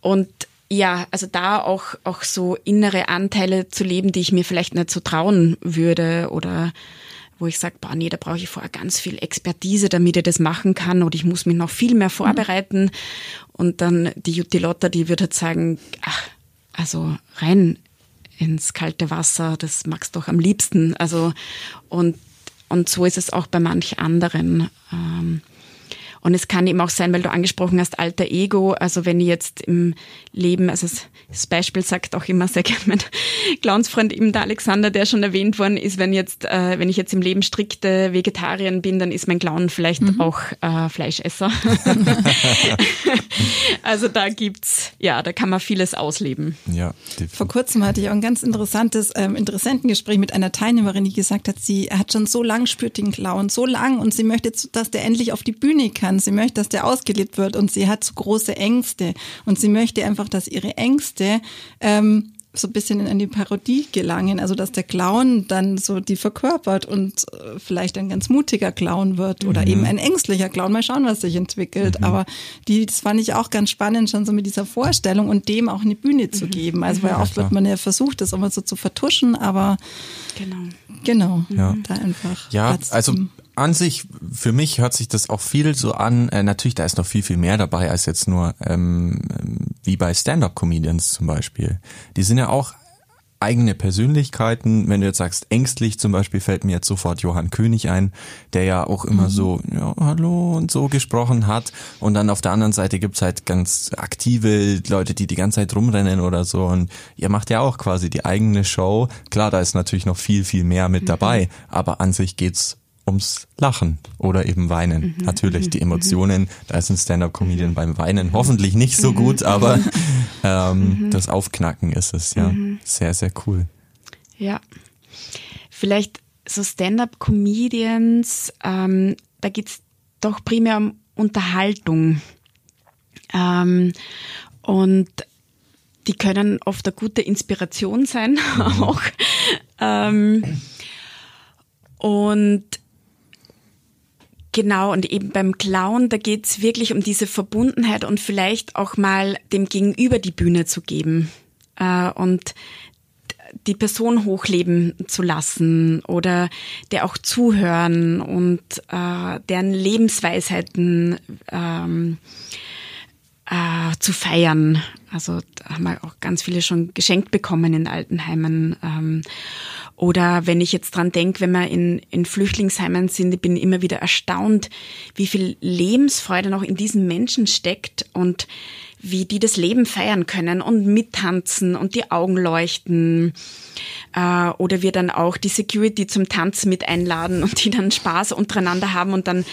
Und ja, also da auch, auch so innere Anteile zu leben, die ich mir vielleicht nicht so trauen würde oder wo ich sage, boah, nee, da brauche ich vorher ganz viel Expertise, damit ich das machen kann oder ich muss mich noch viel mehr vorbereiten. Mhm. Und dann die Jutti Lotta, die würde halt sagen, ach, also rein ins kalte Wasser, das magst du doch am liebsten. Also und und so ist es auch bei manch anderen. Ähm, und es kann eben auch sein, weil du angesprochen hast, alter Ego. Also wenn ich jetzt im Leben, also das Beispiel sagt auch immer sehr gerne mein Clownsfreund eben der Alexander, der schon erwähnt worden ist, wenn jetzt, äh, wenn ich jetzt im Leben strikte Vegetarierin bin, dann ist mein Clown vielleicht mhm. auch äh, Fleischesser. also da gibt's, ja, da kann man vieles ausleben. Ja. Vor kurzem hatte ich auch ein ganz interessantes ähm, Interessentengespräch mit einer Teilnehmerin, die gesagt hat, sie hat schon so lang spürt den Clown, so lang und sie möchte, dass der endlich auf die Bühne kann kann. Sie möchte, dass der ausgelebt wird und sie hat so große Ängste und sie möchte einfach, dass ihre Ängste ähm, so ein bisschen in die Parodie gelangen, also dass der Clown dann so die verkörpert und äh, vielleicht ein ganz mutiger Clown wird oder mhm. eben ein ängstlicher Clown. Mal schauen, was sich entwickelt. Mhm. Aber die, das fand ich auch ganz spannend, schon so mit dieser Vorstellung und dem auch eine Bühne zu mhm. geben. Also weil oft wird man ja versucht, das immer so zu vertuschen, aber genau, genau, ja. da einfach. Ja, also an sich, für mich hört sich das auch viel so an. Äh, natürlich, da ist noch viel, viel mehr dabei als jetzt nur ähm, wie bei Stand-up-Comedians zum Beispiel. Die sind ja auch eigene Persönlichkeiten. Wenn du jetzt sagst, ängstlich zum Beispiel, fällt mir jetzt sofort Johann König ein, der ja auch immer mhm. so, ja, hallo und so gesprochen hat. Und dann auf der anderen Seite gibt's halt ganz aktive Leute, die die ganze Zeit rumrennen oder so. Und ihr macht ja auch quasi die eigene Show. Klar, da ist natürlich noch viel, viel mehr mit mhm. dabei. Aber an sich geht's ums Lachen oder eben Weinen. Mhm. Natürlich, die mhm. Emotionen, da ist ein Stand-up-Comedian mhm. beim Weinen hoffentlich nicht so gut, mhm. aber ähm, das Aufknacken ist es, ja. Sehr, sehr cool. Ja. Vielleicht so Stand-up-Comedians, ähm, da geht's doch primär um Unterhaltung. Ähm, und die können oft eine gute Inspiration sein auch. Ähm, und Genau, und eben beim Clown, da geht's wirklich um diese Verbundenheit und vielleicht auch mal dem Gegenüber die Bühne zu geben äh, und die Person hochleben zu lassen oder der auch zuhören und äh, deren Lebensweisheiten ähm, äh, zu feiern. Also da haben wir auch ganz viele schon geschenkt bekommen in Altenheimen. Ähm, oder wenn ich jetzt dran denke, wenn wir in, in Flüchtlingsheimen sind, ich bin immer wieder erstaunt, wie viel Lebensfreude noch in diesen Menschen steckt und wie die das Leben feiern können und mittanzen und die Augen leuchten. Äh, oder wir dann auch die Security zum Tanzen mit einladen und die dann Spaß untereinander haben und dann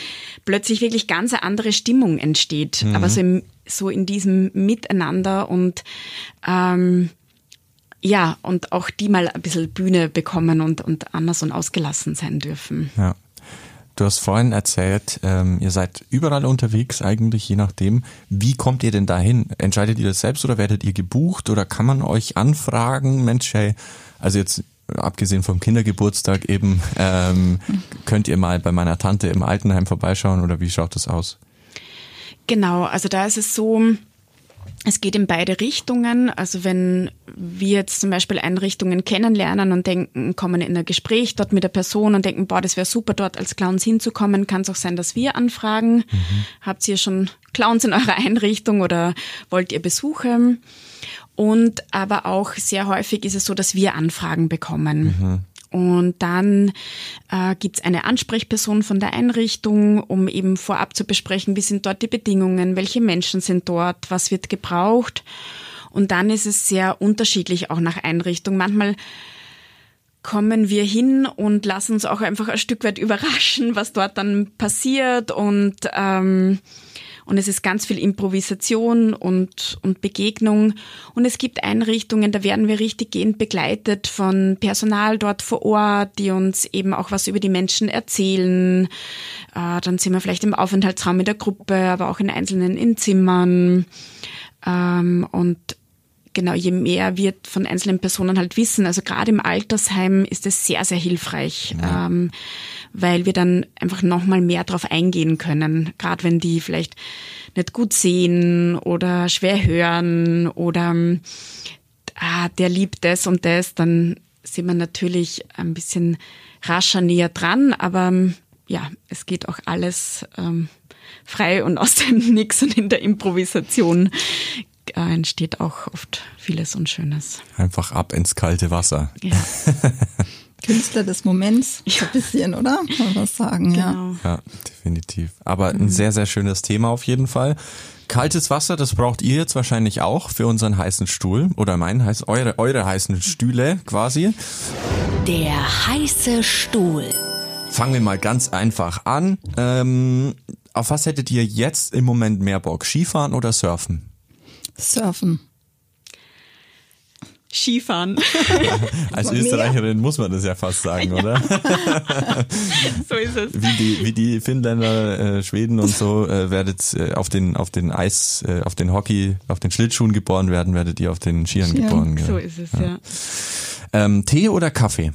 plötzlich wirklich ganz eine andere Stimmung entsteht. Mhm. Aber so, im, so in diesem Miteinander und ähm, ja, und auch die mal ein bisschen Bühne bekommen und, und anders und ausgelassen sein dürfen. Ja. Du hast vorhin erzählt, ähm, ihr seid überall unterwegs eigentlich, je nachdem. Wie kommt ihr denn dahin? Entscheidet ihr das selbst oder werdet ihr gebucht oder kann man euch anfragen? Mensch, hey, also jetzt abgesehen vom Kindergeburtstag eben, ähm, könnt ihr mal bei meiner Tante im Altenheim vorbeischauen oder wie schaut das aus? Genau, also da ist es so, es geht in beide Richtungen. Also wenn wir jetzt zum Beispiel Einrichtungen kennenlernen und denken, kommen in ein Gespräch dort mit der Person und denken, boah, das wäre super, dort als Clowns hinzukommen, kann es auch sein, dass wir anfragen. Mhm. Habt ihr schon Clowns in eurer Einrichtung oder wollt ihr Besuche? Und aber auch sehr häufig ist es so, dass wir Anfragen bekommen. Mhm. Und dann äh, gibt eine Ansprechperson von der Einrichtung, um eben vorab zu besprechen, wie sind dort die Bedingungen, welche Menschen sind dort, was wird gebraucht. Und dann ist es sehr unterschiedlich auch nach Einrichtung. Manchmal kommen wir hin und lassen uns auch einfach ein Stück weit überraschen, was dort dann passiert und ähm, Und es ist ganz viel Improvisation und, und Begegnung. Und es gibt Einrichtungen, da werden wir richtig gehend begleitet von Personal dort vor Ort, die uns eben auch was über die Menschen erzählen. Äh, dann sind wir vielleicht im Aufenthaltsraum mit der Gruppe, aber auch in einzelnen in Zimmern. Ähm, und genau, je mehr wir von einzelnen Personen halt wissen, also gerade im Altersheim ist es sehr, sehr hilfreich, ja. ähm, weil wir dann einfach nochmal mehr drauf eingehen können, gerade wenn die vielleicht nicht gut sehen oder schwer hören oder ah, der liebt das und das, dann sind wir natürlich ein bisschen rascher näher dran, aber ja, es geht auch alles ähm, frei und aus dem Nix und in der Improvisation äh, entsteht auch oft vieles Unschönes. Einfach ab ins kalte Wasser. Ja. Künstler des Moments, so ein bisschen, oder? Kann man was sagen, genau. ja. Ja, definitiv. Aber ein sehr, sehr schönes Thema auf jeden Fall. Kaltes Wasser, das braucht ihr jetzt wahrscheinlich auch für unseren heißen Stuhl oder meinen heiß, eure, eure heißen Stühle quasi. Der heiße Stuhl. Fangen wir mal ganz einfach an. Ähm, auf was hättet ihr jetzt im Moment mehr Bock? Skifahren oder Surfen? Surfen. Skifahren. Als Österreicherin muss man das ja fast sagen, ja. oder? so ist es. Wie die, wie die Finnländer, äh, Schweden und so äh, werdet äh, auf den auf den Eis, äh, auf den Hockey, auf den Schlittschuhen geboren werden, werdet ihr auf den Skiern Skiern. geboren. So ist es, ja. ja. Ähm, Tee oder Kaffee?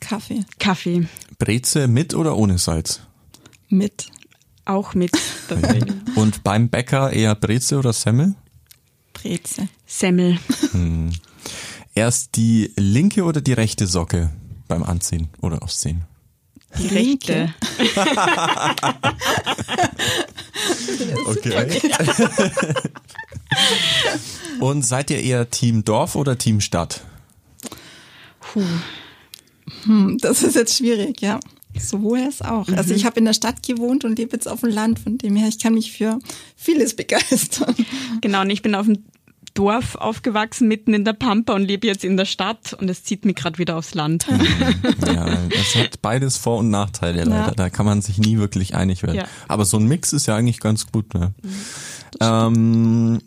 Kaffee. Kaffee. Breze mit oder ohne Salz? Mit. Auch mit. und beim Bäcker eher Breze oder Semmel? Breze. Semmel. Hm. Erst die linke oder die rechte Socke beim Anziehen oder Ausziehen? Die rechte. okay. Und seid ihr eher Team Dorf oder Team Stadt? Puh. Hm, das ist jetzt schwierig, ja. Sowohl als auch. Mhm. Also ich habe in der Stadt gewohnt und lebe jetzt auf dem Land, von dem her ich kann mich für vieles begeistern. Genau, und ich bin auf dem Dorf aufgewachsen, mitten in der Pampa und lebe jetzt in der Stadt und es zieht mich gerade wieder aufs Land. ja, es hat beides Vor- und Nachteile leider. Ja. Da kann man sich nie wirklich einig werden. Ja. Aber so ein Mix ist ja eigentlich ganz gut. Ne? Mhm. Ähm,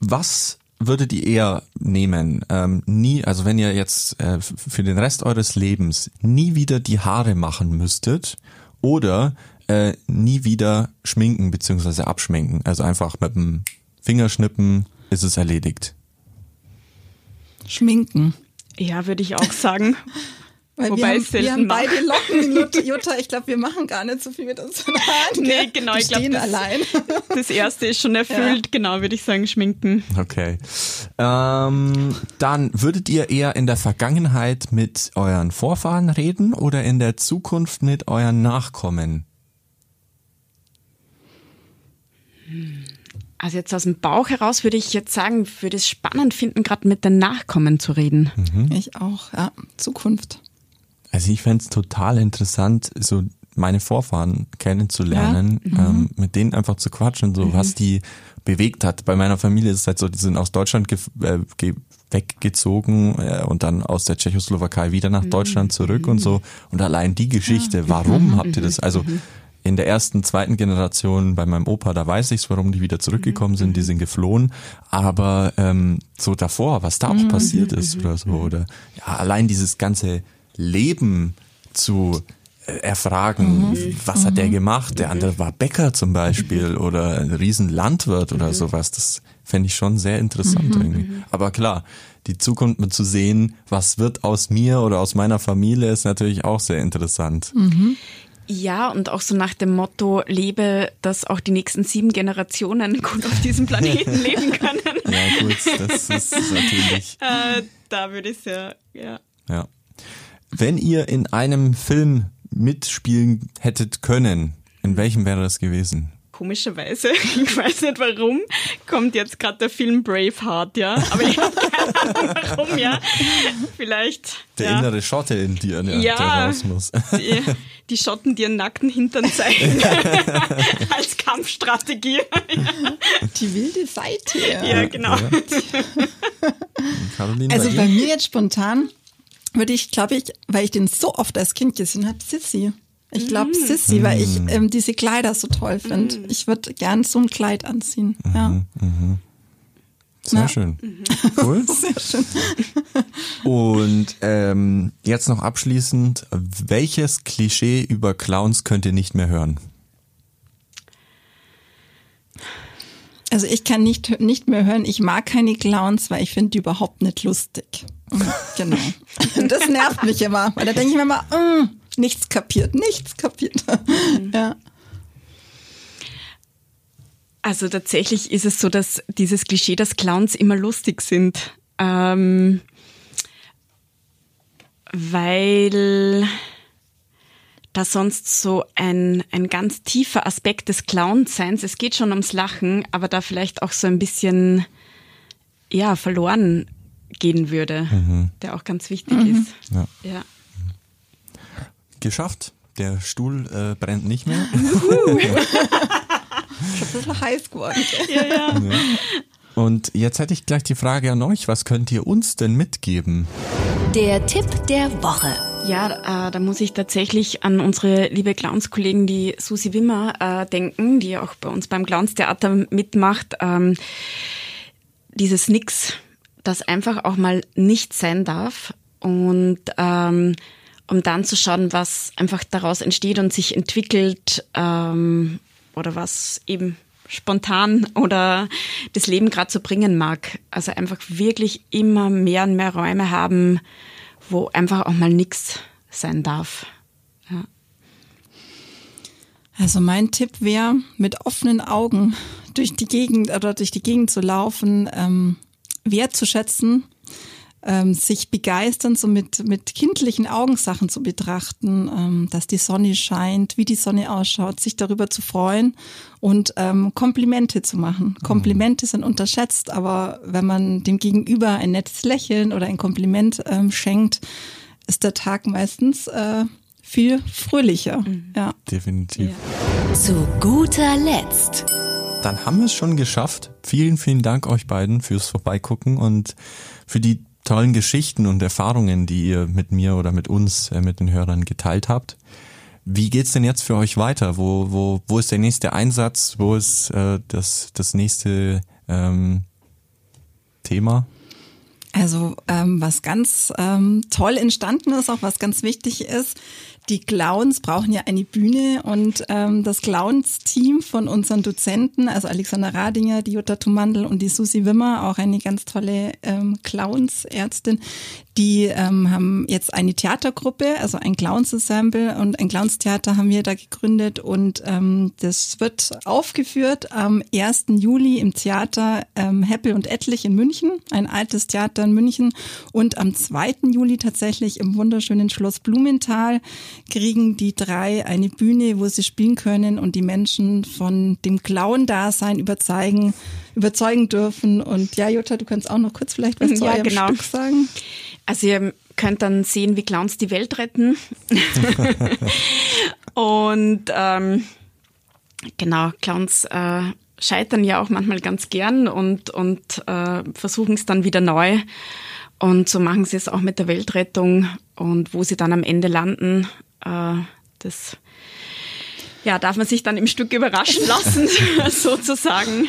was würdet ihr eher nehmen? Ähm, nie, also wenn ihr jetzt äh, für den Rest eures Lebens nie wieder die Haare machen müsstet oder äh, nie wieder schminken bzw. abschminken, also einfach mit dem Fingerschnippen ist es erledigt. Schminken. Ja, würde ich auch sagen. Weil Wobei wir haben, wir haben beide Locken, Jutta. Ich glaube, wir machen gar nicht so viel mit unseren Haaren. Nee, genau. ich glaube, das, allein. das erste ist schon erfüllt. Ja. Genau, würde ich sagen, schminken. Okay. Ähm, dann würdet ihr eher in der Vergangenheit mit euren Vorfahren reden oder in der Zukunft mit euren Nachkommen? Also jetzt aus dem Bauch heraus würde ich jetzt sagen, würde es spannend finden, gerade mit den Nachkommen zu reden. Mhm. Ich auch, ja. Zukunft. Also ich fände es total interessant, so meine Vorfahren kennenzulernen, ja? mhm. ähm, mit denen einfach zu quatschen, so mhm. was die bewegt hat. Bei meiner Familie ist es halt so, die sind aus Deutschland äh, weggezogen äh, und dann aus der Tschechoslowakei wieder nach mhm. Deutschland zurück und so. Und allein die Geschichte, ja. warum mhm. habt ihr das? Also mhm. in der ersten, zweiten Generation bei meinem Opa, da weiß ich's, warum die wieder zurückgekommen sind, die sind geflohen. Aber ähm, so davor, was da auch passiert ist oder so, oder ja, allein dieses ganze Leben zu äh, erfragen, mhm. was hat der mhm. gemacht? Der andere war Bäcker zum Beispiel oder ein Riesenlandwirt oder mhm. sowas. Das fände ich schon sehr interessant mhm. irgendwie. Aber klar, die Zukunft mit zu sehen, was wird aus mir oder aus meiner Familie, ist natürlich auch sehr interessant. Mhm. Ja, und auch so nach dem Motto, lebe, dass auch die nächsten sieben Generationen gut auf diesem Planeten leben können. Ja, gut, das ist natürlich. Äh, da würde ich ja, ja. Ja. Wenn ihr in einem Film mitspielen hättet können, in welchem wäre das gewesen? Komischerweise, ich weiß nicht warum, kommt jetzt gerade der Film Braveheart, ja. Aber ich habe keine Ahnung warum, ja. Vielleicht. Der ja. innere Schotte in dir, ja, ja der raus muss. Die, die Schotten, die ihren nackten Hintern zeigen. Als Kampfstrategie. Die wilde Seite. Ja, ja genau. Caroline, also bei mir jetzt spontan würde ich, glaube ich, weil ich den so oft als Kind gesehen habe, Sissy. Ich glaube Sissy, weil ich ähm, diese Kleider so toll finde. Ich würde gern so ein Kleid anziehen. Ja. Sehr Ja. schön. Cool. Sehr schön. Und ähm, jetzt noch abschließend, welches Klischee über Clowns könnt ihr nicht mehr hören? Also ich kann nicht, nicht mehr hören, ich mag keine Clowns, weil ich finde die überhaupt nicht lustig. Mhm, Genau. Das nervt mich immer, weil da denke ich mir immer, mm, nichts kapiert, nichts kapiert. Ja. Also tatsächlich ist es so, dass dieses Klischee, dass Clowns immer lustig sind, ähm, weil da sonst so ein, ein ganz tiefer Aspekt des Clownseins, es geht schon ums Lachen, aber da vielleicht auch so ein bisschen, ja, verloren gehen würde, der auch ganz wichtig ist. Ja. Ja. Geschafft. Der Stuhl äh, brennt nicht mehr. Schon ein bisschen heiß geworden. Und jetzt hätte ich gleich die Frage an euch, was könnt ihr uns denn mitgeben? Der Tipp der Woche. Ja, äh, da muss ich tatsächlich an unsere liebe Clowns-Kollegin, die Susi Wimmer, äh, denken, die auch bei uns beim Clowns-Theater mitmacht. Ähm, dieses Nix, das einfach auch mal nicht sein darf und ähm, um dann zu schauen, was einfach daraus entsteht und sich entwickelt ähm, oder was eben spontan oder das Leben gerade so bringen mag. Also einfach wirklich immer mehr und mehr Räume haben, wo einfach auch mal nix sein darf. Ja. Also mein Tipp wäre, mit offenen Augen durch die Gegend oder durch die Gegend zu laufen, ähm, wertzuschätzen, ähm, sich begeistern, so mit, mit kindlichen Augen Sachen zu betrachten, ähm, dass die Sonne scheint, wie die Sonne ausschaut, sich darüber zu freuen und ähm, Komplimente zu machen. Komplimente sind unterschätzt, aber wenn man dem Gegenüber ein nettes Lächeln oder ein Kompliment ähm, schenkt, ist der Tag meistens äh, viel fröhlicher. Ja. Definitiv. Zu guter Letzt. Dann haben wir es schon geschafft. Vielen, vielen Dank euch beiden fürs Vorbeigucken und für die tollen Geschichten und Erfahrungen, die ihr mit mir oder mit uns, äh, mit den Hörern geteilt habt. Wie geht's denn jetzt für euch weiter? Wo, wo, wo ist der nächste Einsatz? Wo ist äh, das, das nächste ähm, Thema? Also ähm, was ganz ähm, toll entstanden ist, auch was ganz wichtig ist, die Clowns brauchen ja eine Bühne und ähm, das Clowns-Team von unseren Dozenten, also Alexander Radinger, die Jutta Tumandl und die Susi Wimmer, auch eine ganz tolle ähm, Clowns-Ärztin, die ähm, haben jetzt eine Theatergruppe, also ein Clowns-Ensemble und ein Clowns-Theater haben wir da gegründet und ähm, das wird aufgeführt am 1. Juli im Theater ähm, Heppel und Etlich in München, ein altes Theater in München und am 2. Juli tatsächlich im wunderschönen Schloss Blumenthal kriegen die drei eine Bühne, wo sie spielen können und die Menschen von dem Clown-Dasein überzeugen, überzeugen dürfen. Und ja, Jutta, du kannst auch noch kurz vielleicht was zu Ja, eurem genau. Stück sagen. Also ihr könnt dann sehen, wie Clowns die Welt retten. Und ähm, genau, Clowns äh, scheitern ja auch manchmal ganz gern und, und äh, versuchen es dann wieder neu. Und so machen sie es auch mit der Weltrettung. Und wo sie dann am Ende landen, äh, das ja, darf man sich dann im Stück überraschen lassen, sozusagen.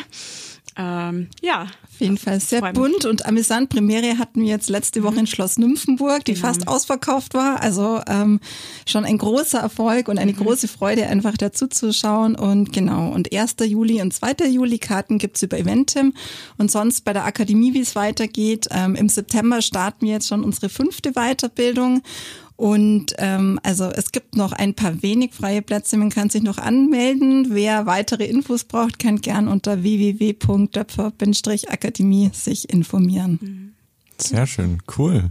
Ähm, ja. Auf jeden Fall sehr bunt und amüsant. Premiere hatten wir jetzt letzte Woche in Schloss Nymphenburg, die fast ausverkauft war. Also ähm, schon ein großer Erfolg und eine große Freude, einfach dazu zu schauen. Und genau, und 1. Juli und 2. Juli Karten gibt's über Eventim. Und sonst bei der Akademie, wie es weitergeht. Ähm, Im September starten wir jetzt schon unsere fünfte Weiterbildung. Und ähm, also es gibt noch ein paar wenig freie Plätze, man kann sich noch anmelden. Wer weitere Infos braucht, kann gern unter www.döpfer-akademie sich informieren. Sehr schön, cool.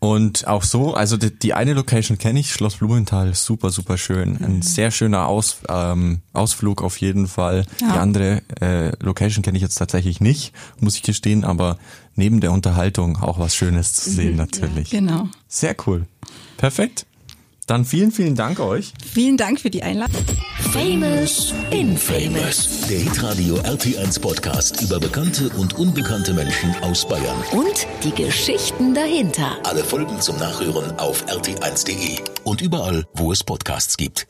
Und auch so, also die, die eine Location kenne ich, Schloss Blumenthal, super, super schön. Ein sehr schöner Aus, ähm, Ausflug auf jeden Fall. Die Ja. andere äh, Location kenne ich jetzt tatsächlich nicht, muss ich gestehen, aber neben der Unterhaltung auch was Schönes zu sehen natürlich. Genau. Sehr cool. Perfekt. Dann vielen, vielen Dank euch. Vielen Dank für die Einladung. Famous Infamous. Der Hitradio RT1 Podcast über bekannte und unbekannte Menschen aus Bayern. Und die Geschichten dahinter. Alle Folgen zum Nachhören auf rt1.de und überall, wo es Podcasts gibt.